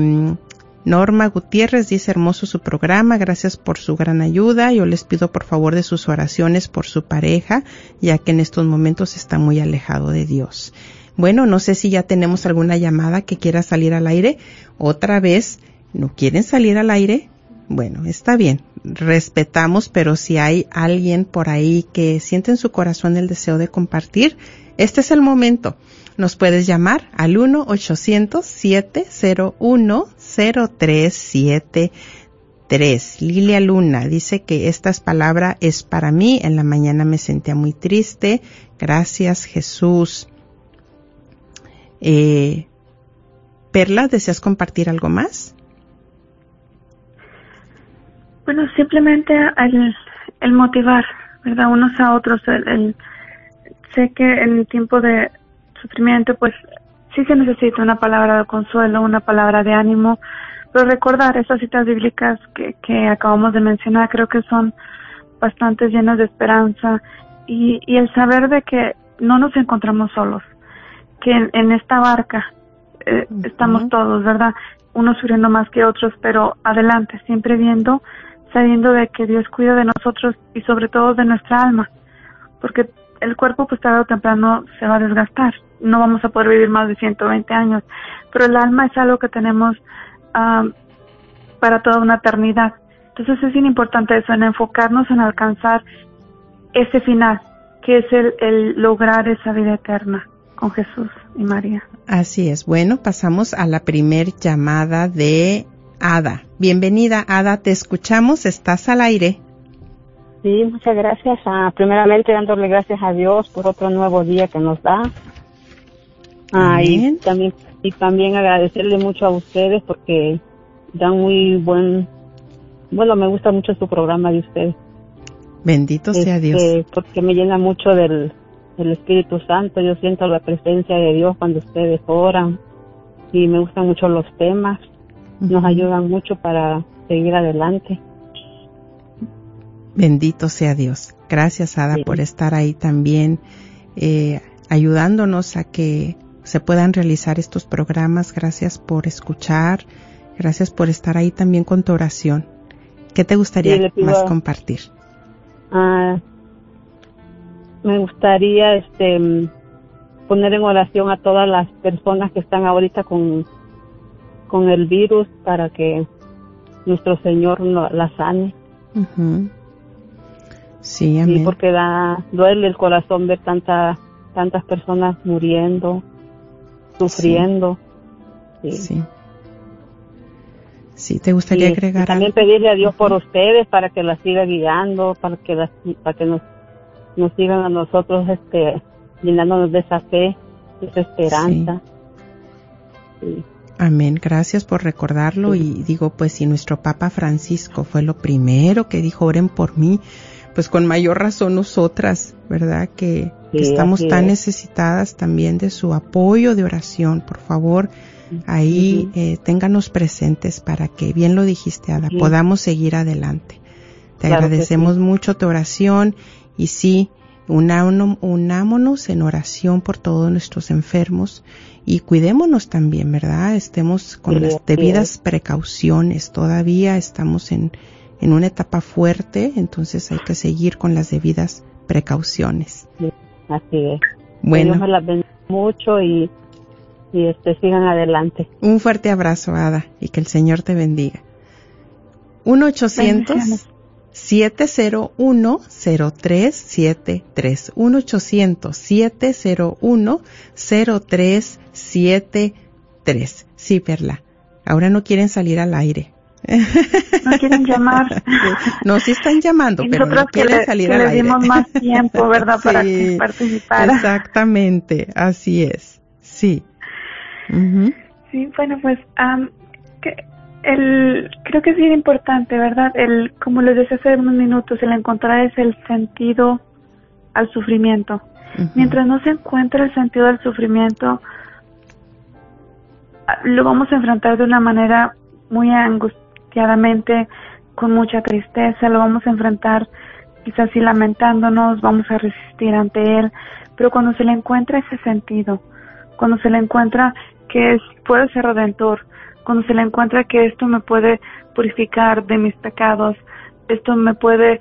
Norma Gutiérrez dice hermoso su programa, gracias por su gran ayuda. Yo les pido por favor de sus oraciones por su pareja, ya que en estos momentos está muy alejado de Dios. Bueno, no sé si ya tenemos alguna llamada que quiera salir al aire. Otra vez, ¿no quieren salir al aire? Bueno, está bien, respetamos, pero si hay alguien por ahí que siente en su corazón el deseo de compartir, este es el momento. Nos puedes llamar al 1-800-701-0373. Lilia Luna dice que esta palabra es para mí. En la mañana me sentía muy triste. Gracias Jesús. Eh, Perla, ¿deseas compartir algo más? Bueno, simplemente el, el motivar, ¿verdad? Unos a otros. El, sé que en el tiempo de sufrimiento, pues sí se necesita una palabra de consuelo, una palabra de ánimo, pero recordar esas citas bíblicas que, que acabamos de mencionar, creo que son bastante llenas de esperanza y, y el saber de que no nos encontramos solos, que en, esta barca eh, estamos todos, ¿verdad? Unos sufriendo más que otros, pero adelante, siempre viendo, sabiendo de que Dios cuida de nosotros y sobre todo de nuestra alma, porque el cuerpo pues tarde o temprano se va a desgastar, no vamos a poder vivir más de 120 años, pero el alma es algo que tenemos para toda una eternidad. Entonces es bien importante eso, en enfocarnos en alcanzar ese final, que es el, el lograr esa vida eterna con Jesús y María. Así es. Bueno, pasamos a la primer llamada de Ada. Bienvenida, Ada, te escuchamos, estás al aire. Sí, muchas gracias. Ah, primeramente dándole gracias a Dios por otro nuevo día que nos da. Ah, y también y también agradecerle mucho a ustedes porque dan muy buen bueno, me gusta mucho su programa de ustedes. Bendito sea Dios. Este, porque me llena mucho del, Espíritu Santo. Yo siento la presencia de Dios cuando ustedes oran y me gustan mucho los temas. Nos ayudan mucho para seguir adelante. Bendito sea Dios. Gracias, Ada, por estar ahí también, eh, ayudándonos a que se puedan realizar estos programas. Gracias por escuchar. Gracias por estar ahí también con tu oración. ¿Qué te gustaría más compartir? Ah, me gustaría este poner en oración a todas las personas que están ahorita con, con el virus para que nuestro Señor no, la sane. Sí, amén. Sí, porque da, duele el corazón ver tanta, tantas personas muriendo, sufriendo. sí. Sí, te gustaría agregar. también pedirle a Dios por ustedes para que la siga guiando, para que para que nos, nos sigan a nosotros este llenándonos de esa fe, de esa esperanza. Amén. Gracias por recordarlo y digo, pues si nuestro Papa Francisco fue lo primero que dijo, oren por mí, pues con mayor razón nosotras, ¿verdad? Que, estamos tan necesitadas también de su apoyo de oración. Por favor, Ahí eh, ténganos presentes para que, bien lo dijiste, Ada, podamos seguir adelante. Te agradecemos mucho tu oración y sí, unámonos en oración por todos nuestros enfermos y cuidémonos también, ¿verdad? Estemos con las debidas precauciones. Todavía estamos en, en una etapa fuerte, entonces hay que seguir con las debidas precauciones. así es. Bueno. Dios la mucho y y este, sigan adelante. Un fuerte abrazo, Ada, y que el Señor te bendiga. 1-800. 701-0373. 1-800-701-0373. Sí, Perla. Ahora no quieren salir al aire. No quieren llamar. No, sí están llamando, pero no quieren salir al aire. le dimos más tiempo, ¿verdad? Para que participara. Exactamente, así es. Sí. Sí, bueno, pues que el, creo que es bien importante, ¿verdad? El, como les decía hace unos minutos, el encontrar es el sentido al sufrimiento. Mientras no se encuentra el sentido al sufrimiento, lo vamos a enfrentar de una manera muy angustiadamente, con mucha tristeza, lo vamos a enfrentar quizás así lamentándonos, vamos a resistir ante él, pero cuando se le encuentra ese sentido, cuando se le encuentra que puede ser redentor, cuando se le encuentra que esto me puede purificar de mis pecados, esto me puede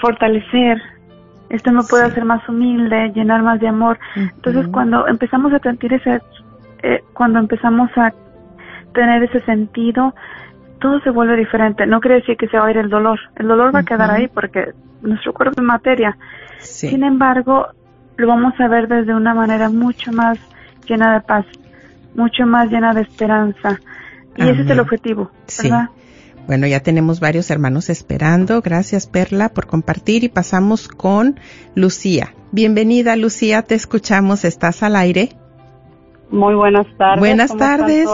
fortalecer, esto me puede hacer más humilde, llenar más de amor. Entonces cuando empezamos a sentir ese, eh, cuando empezamos a tener ese sentido, todo se vuelve diferente. No quiere decir que se va a ir el dolor. El dolor va a quedar ahí porque nuestro cuerpo es materia. Sin embargo, lo vamos a ver desde una manera mucho más llena de paz, mucho más llena de esperanza. Y ese es el objetivo, ¿verdad? Bueno, ya tenemos varios hermanos esperando. Gracias, Perla, por compartir y pasamos con Lucía. Bienvenida, Lucía, te escuchamos. ¿Estás al aire? Muy buenas tardes. Buenas tardes.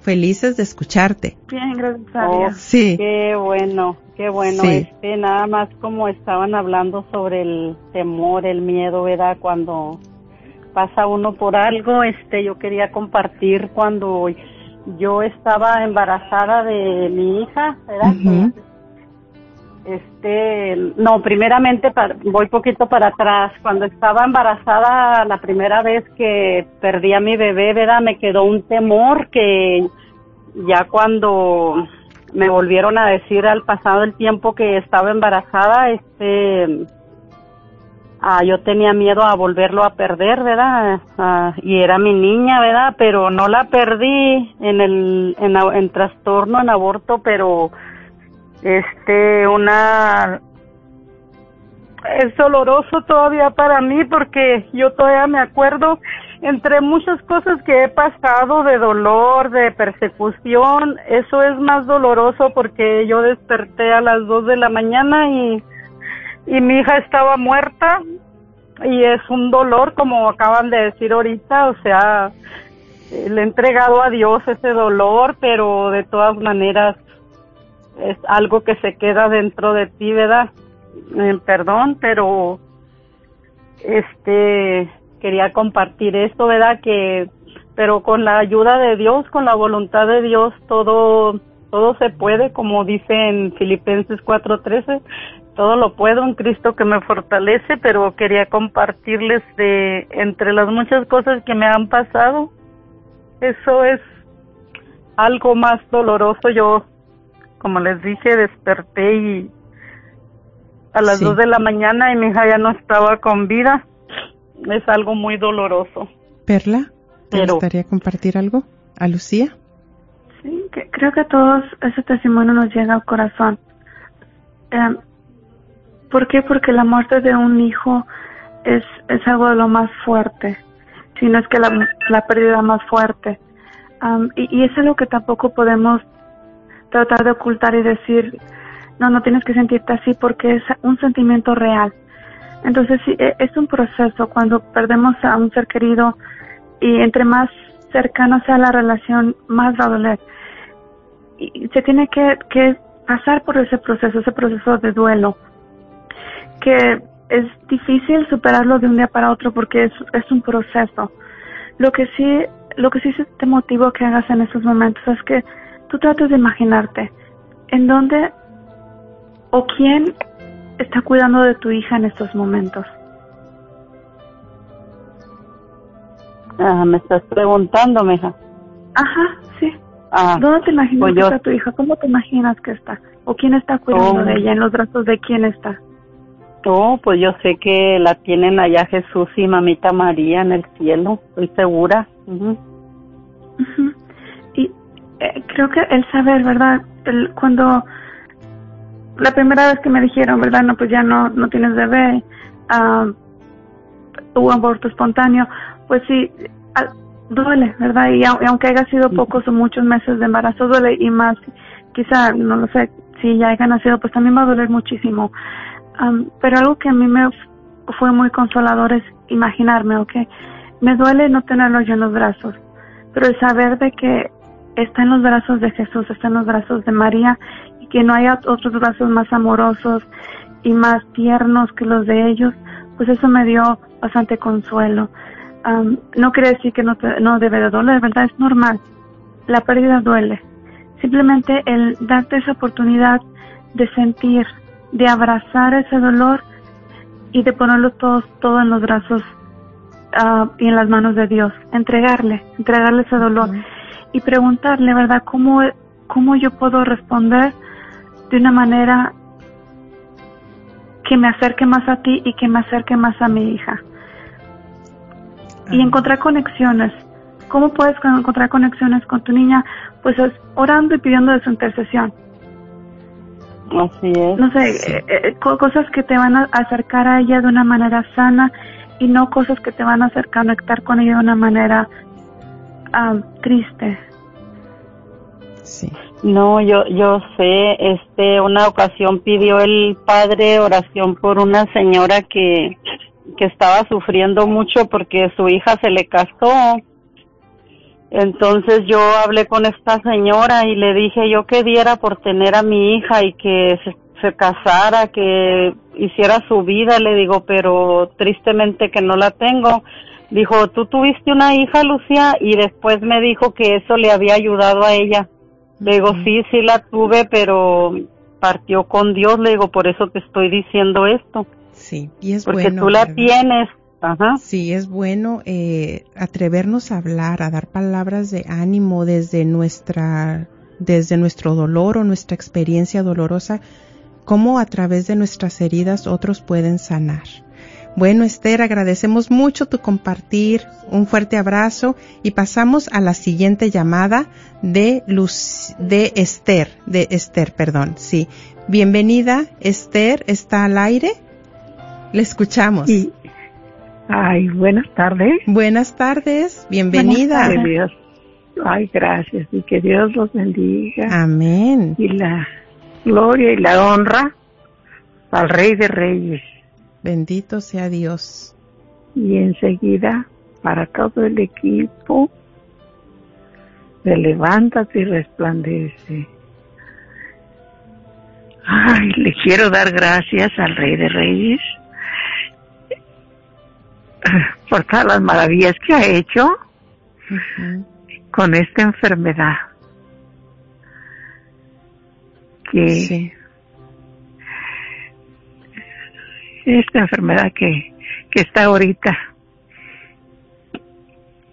Felices de escucharte. Bien, gracias a Dios. sí. Qué bueno, qué bueno. Este, nada más como estaban hablando sobre el temor, el miedo, ¿verdad? Cuando pasa uno por algo, este, yo quería compartir cuando yo estaba embarazada de mi hija, ¿verdad? Este, no, primeramente voy poquito para atrás. Cuando estaba embarazada, la primera vez que perdí a mi bebé, ¿verdad? Me quedó un temor que ya cuando me volvieron a decir al pasado el tiempo que estaba embarazada, este, ah, yo tenía miedo a volverlo a perder, ¿verdad? Ah, y era mi niña, ¿verdad? Pero no la perdí en el, en, en trastorno, en aborto, pero, este, una, es doloroso todavía para mí porque yo todavía me acuerdo entre muchas cosas que he pasado de dolor, de persecución, eso es más doloroso porque yo desperté a las dos de la mañana y, y mi hija estaba muerta y es un dolor como acaban de decir ahorita, o sea, le he entregado a Dios ese dolor, pero de todas maneras es algo que se queda dentro de ti, ¿verdad? Eh, perdón, pero este quería compartir esto, ¿verdad? Que pero con la ayuda de Dios, con la voluntad de Dios, todo todo se puede, como dice en Filipenses 4:13, todo lo puedo en Cristo que me fortalece, pero quería compartirles de entre las muchas cosas que me han pasado, eso es algo más doloroso. Yo, como les dije, desperté y a las dos de la mañana y mi hija ya no estaba con vida. Es algo muy doloroso. Perla, ¿te gustaría compartir algo? ¿A Lucía? Sí, creo que a todos ese testimonio nos llega al corazón. Eh, ¿Por qué? Porque la muerte de un hijo es, es algo de lo más fuerte, si no es que la, la pérdida más fuerte. y, y es algo que tampoco podemos tratar de ocultar y decir, no, no tienes que sentirte así porque es un sentimiento real. Entonces sí, e, es un proceso cuando perdemos a un ser querido y entre más cercana sea la relación, más va a doler. Y se tiene que, que pasar por ese proceso, ese proceso de duelo, que es difícil superarlo de un día para otro porque es, es un proceso. Lo que sí, lo que sí te motivo que hagas en esos momentos es que tú trates de imaginarte en dónde o quién está cuidando de tu hija en estos momentos? Ah, me estás preguntando, mija. Ajá, sí. Ah, ¿Dónde te imaginas pues que está tu hija? ¿Cómo te imaginas que está? ¿O quién está cuidando oh. de ella? ¿En los brazos de quién está? Oh, pues yo sé que la tienen allá Jesús y mamita María en el cielo, estoy segura. Y eh, creo que el saber, ¿verdad? El, cuando la primera vez que me dijeron, ¿verdad? No, pues ya no, no tienes bebé, uh, hubo aborto espontáneo, pues sí, duele, ¿verdad? Y, aunque haya sido pocos o muchos meses de embarazo, duele y más, quizá, no lo sé, si ya haya nacido, pues también va a doler muchísimo. Pero algo que a mí me fue muy consolador es imaginarme, ¿ok? Me duele no tenerlo yo en los brazos, pero el saber de que está en los brazos de Jesús, está en los brazos de María que no haya otros brazos más amorosos y más tiernos que los de ellos, pues eso me dio bastante consuelo. no quiere decir que no, no debe de doler, ¿verdad? Es normal. La pérdida duele. Simplemente el darte esa oportunidad de sentir, de abrazar ese dolor y de ponerlo todo, todo en los brazos ah, y en las manos de Dios. Entregarle, entregarle ese dolor y preguntarle, ¿verdad? ¿Cómo, cómo yo puedo responder de una manera que me acerque más a ti y que me acerque más a mi hija. Y encontrar conexiones. ¿Cómo puedes encontrar conexiones con tu niña? Pues es orando y pidiendo de su intercesión. Así es. No sé, eh, eh, cosas que te van a acercar a ella de una manera sana y no cosas que te van a hacer conectar con ella de una manera ah, triste. Sí. No, yo, yo sé, este, una ocasión pidió el padre oración por una señora que, que estaba sufriendo mucho porque su hija se le casó. Entonces yo hablé con esta señora y le dije yo que diera por tener a mi hija y que se, se casara, que hiciera su vida, le digo, pero tristemente que no la tengo. Dijo, tú tuviste una hija, Lucía, y después me dijo que eso le había ayudado a ella le digo, sí, sí la tuve, pero compartió con Dios, le digo, por eso te estoy diciendo esto. Sí, y es Porque bueno. tú la tienes. Ajá. Sí, es bueno eh, atrevernos a hablar, a dar palabras de ánimo desde nuestra, desde nuestro dolor o nuestra experiencia dolorosa, cómo a través de nuestras heridas otros pueden sanar. Bueno, Esther, agradecemos mucho tu compartir, un fuerte abrazo y pasamos a la siguiente llamada de Luz, de Esther, de Esther, perdón, sí. Bienvenida, Esther, ¿está al aire? Le escuchamos. Sí. Ay, buenas tardes. Buenas tardes, bienvenida. Buenas tardes, Dios. Ay, gracias y que Dios los bendiga. Amén. Y la gloria y la honra al Rey de Reyes. Bendito sea Dios. Y enseguida para todo el equipo de Levántate y Resplandece. Ay, le quiero dar gracias al Rey de Reyes por todas las maravillas que ha hecho con esta enfermedad. Que Sí, esta enfermedad que, que está ahorita.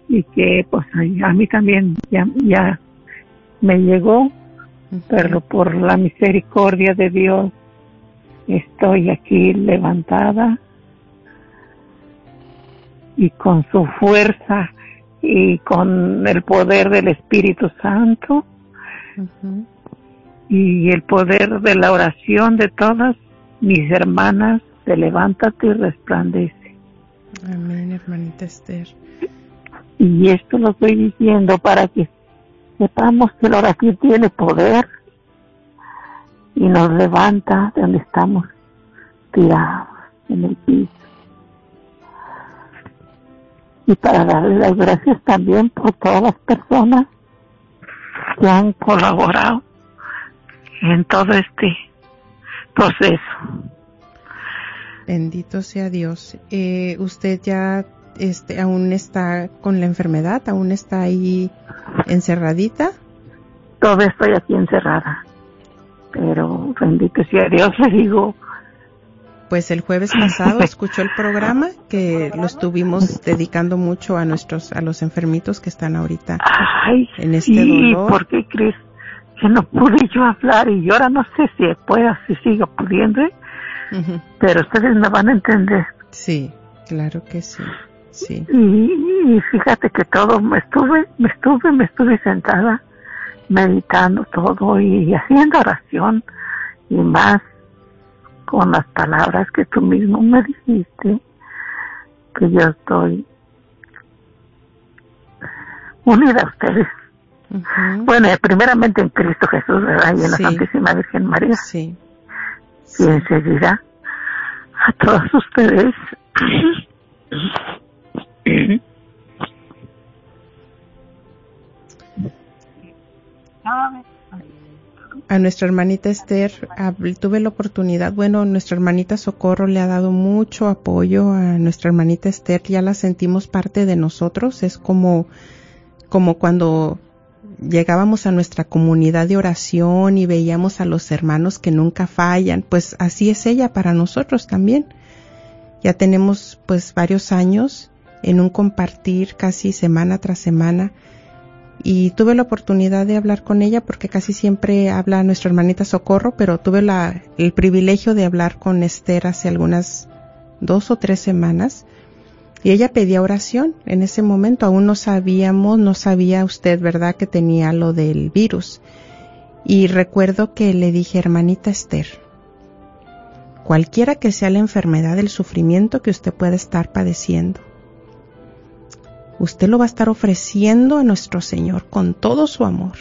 Y que pues a mí también ya, ya me llegó, pero por la misericordia de Dios estoy aquí levantada y con su fuerza y con el poder del Espíritu Santo y el poder de la oración de todas mis hermanas, se levántate y resplandece. Amén, hermanita Esther. Y esto lo estoy diciendo para que sepamos que la oración tiene poder y nos levanta de donde estamos tirados en el piso. Y para darle las gracias también por todas las personas que han colaborado en todo este proceso. Bendito sea Dios. Eh, ¿Usted ya este, aún está con la enfermedad? ¿Aún está ahí encerradita? Todavía estoy aquí encerrada. Pero bendito sea Dios, le digo, Pues el jueves pasado escuchó el programa que lo estuvimos dedicando mucho a nuestros, a los enfermitos que están ahorita. ay, En este sí, dolor. ¿por qué crees que no pude yo hablar? Y yo ahora no sé si pueda, si sigo pudiendo, ¿eh? Pero ustedes me van a entender. Sí, claro que sí. Sí. Y, y fíjate que todo, me estuve, me estuve, me estuve sentada meditando todo y haciendo oración y más con las palabras que tú mismo me dijiste que yo estoy unida a ustedes. Bueno, eh, primeramente en Cristo Jesús, ¿verdad? Y en la. Santísima Virgen María. Sí. Y enseguida a todos ustedes. a nuestra hermanita Esther tuve la oportunidad, bueno, nuestra hermanita Socorro le ha dado mucho apoyo a nuestra hermanita Esther, ya la sentimos parte de nosotros, es como, como cuando llegábamos a nuestra comunidad de oración y veíamos a los hermanos que nunca fallan, pues así es ella para nosotros también. Ya tenemos pues varios años en un compartir casi semana tras semana y tuve la oportunidad de hablar con ella porque casi siempre habla nuestra hermanita Socorro, pero tuve la, el privilegio de hablar con Esther hace algunas dos o tres semanas y ella pedía oración. En ese momento aún no sabíamos, no sabía usted, ¿verdad?, que tenía lo del virus. Y recuerdo que le dije, hermanita Esther, cualquiera que sea la enfermedad, el sufrimiento que usted pueda estar padeciendo, usted lo va a estar ofreciendo a nuestro Señor con todo su amor.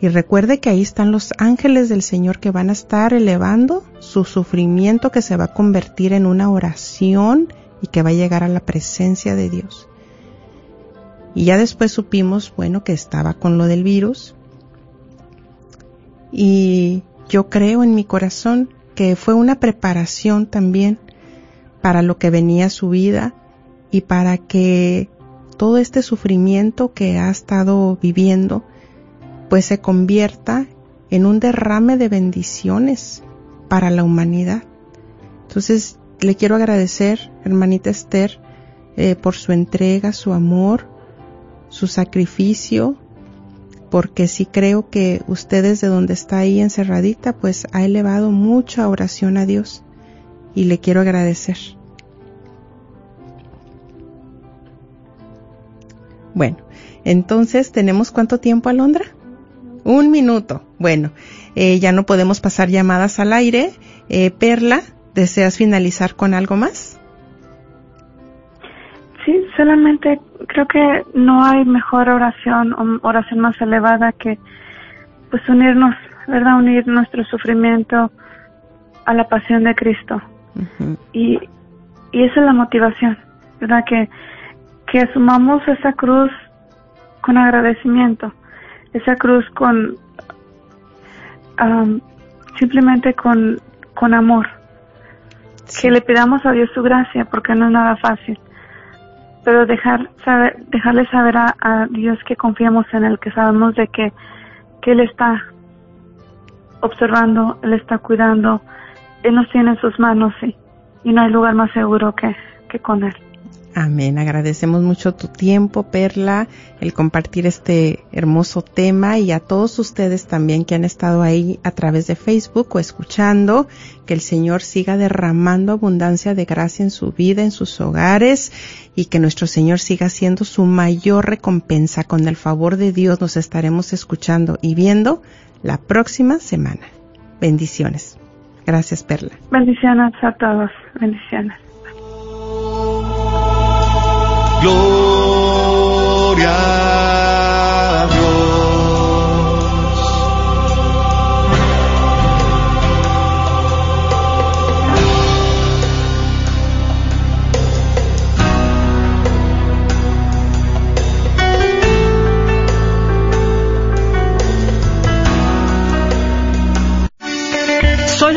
Y recuerde que ahí están los ángeles del Señor que van a estar elevando su sufrimiento que se va a convertir en una oración y que va a llegar a la presencia de Dios. Y ya después supimos, bueno, que estaba con lo del virus. Y yo creo en mi corazón que fue una preparación también para lo que venía a su vida y para que todo este sufrimiento que ha estado viviendo pues se convierta en un derrame de bendiciones para la humanidad. Entonces, le quiero agradecer, hermanita Esther, eh, por su entrega, su amor, su sacrificio, porque sí creo que usted desde donde está ahí encerradita, pues ha elevado mucha oración a Dios y le quiero agradecer. Bueno, entonces, ¿tenemos cuánto tiempo, Alondra? Un minuto. Bueno, eh, ya no podemos pasar llamadas al aire. Eh, Perla, ¿deseas finalizar con algo más? Sí, solamente creo que no hay mejor oración, oración más elevada que pues unirnos, ¿verdad? Unir nuestro sufrimiento a la pasión de Cristo. y, y esa es la motivación, ¿verdad? Que, que asumamos esa cruz con agradecimiento, esa cruz con simplemente con, con amor. Que le pidamos a Dios su gracia, porque no es nada fácil. Pero dejar saber, dejarle saber a, Dios que confiamos en Él, que sabemos de que, que Él está observando, Él está cuidando, Él nos tiene en sus manos y, y no hay lugar más seguro que, que con Él. Amén. Agradecemos mucho tu tiempo, Perla, el compartir este hermoso tema y a todos ustedes también que han estado ahí a través de Facebook o escuchando. Que el Señor siga derramando abundancia de gracia en su vida, en sus hogares y que nuestro Señor siga siendo su mayor recompensa. Con el favor de Dios nos estaremos escuchando y viendo la próxima semana. Bendiciones. Gracias, Perla. Bendiciones a todos. Bendiciones. Gloria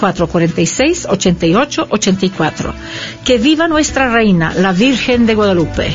972-446-8884. Que viva nuestra reina, la Virgen de Guadalupe.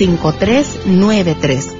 5393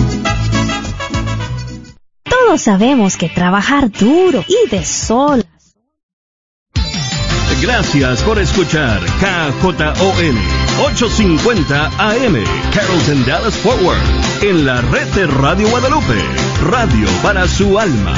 Todos sabemos que trabajar duro y de sol. Gracias por escuchar KJON 850 AM Carrollton Dallas Forward en la red de Radio Guadalupe, radio para su alma.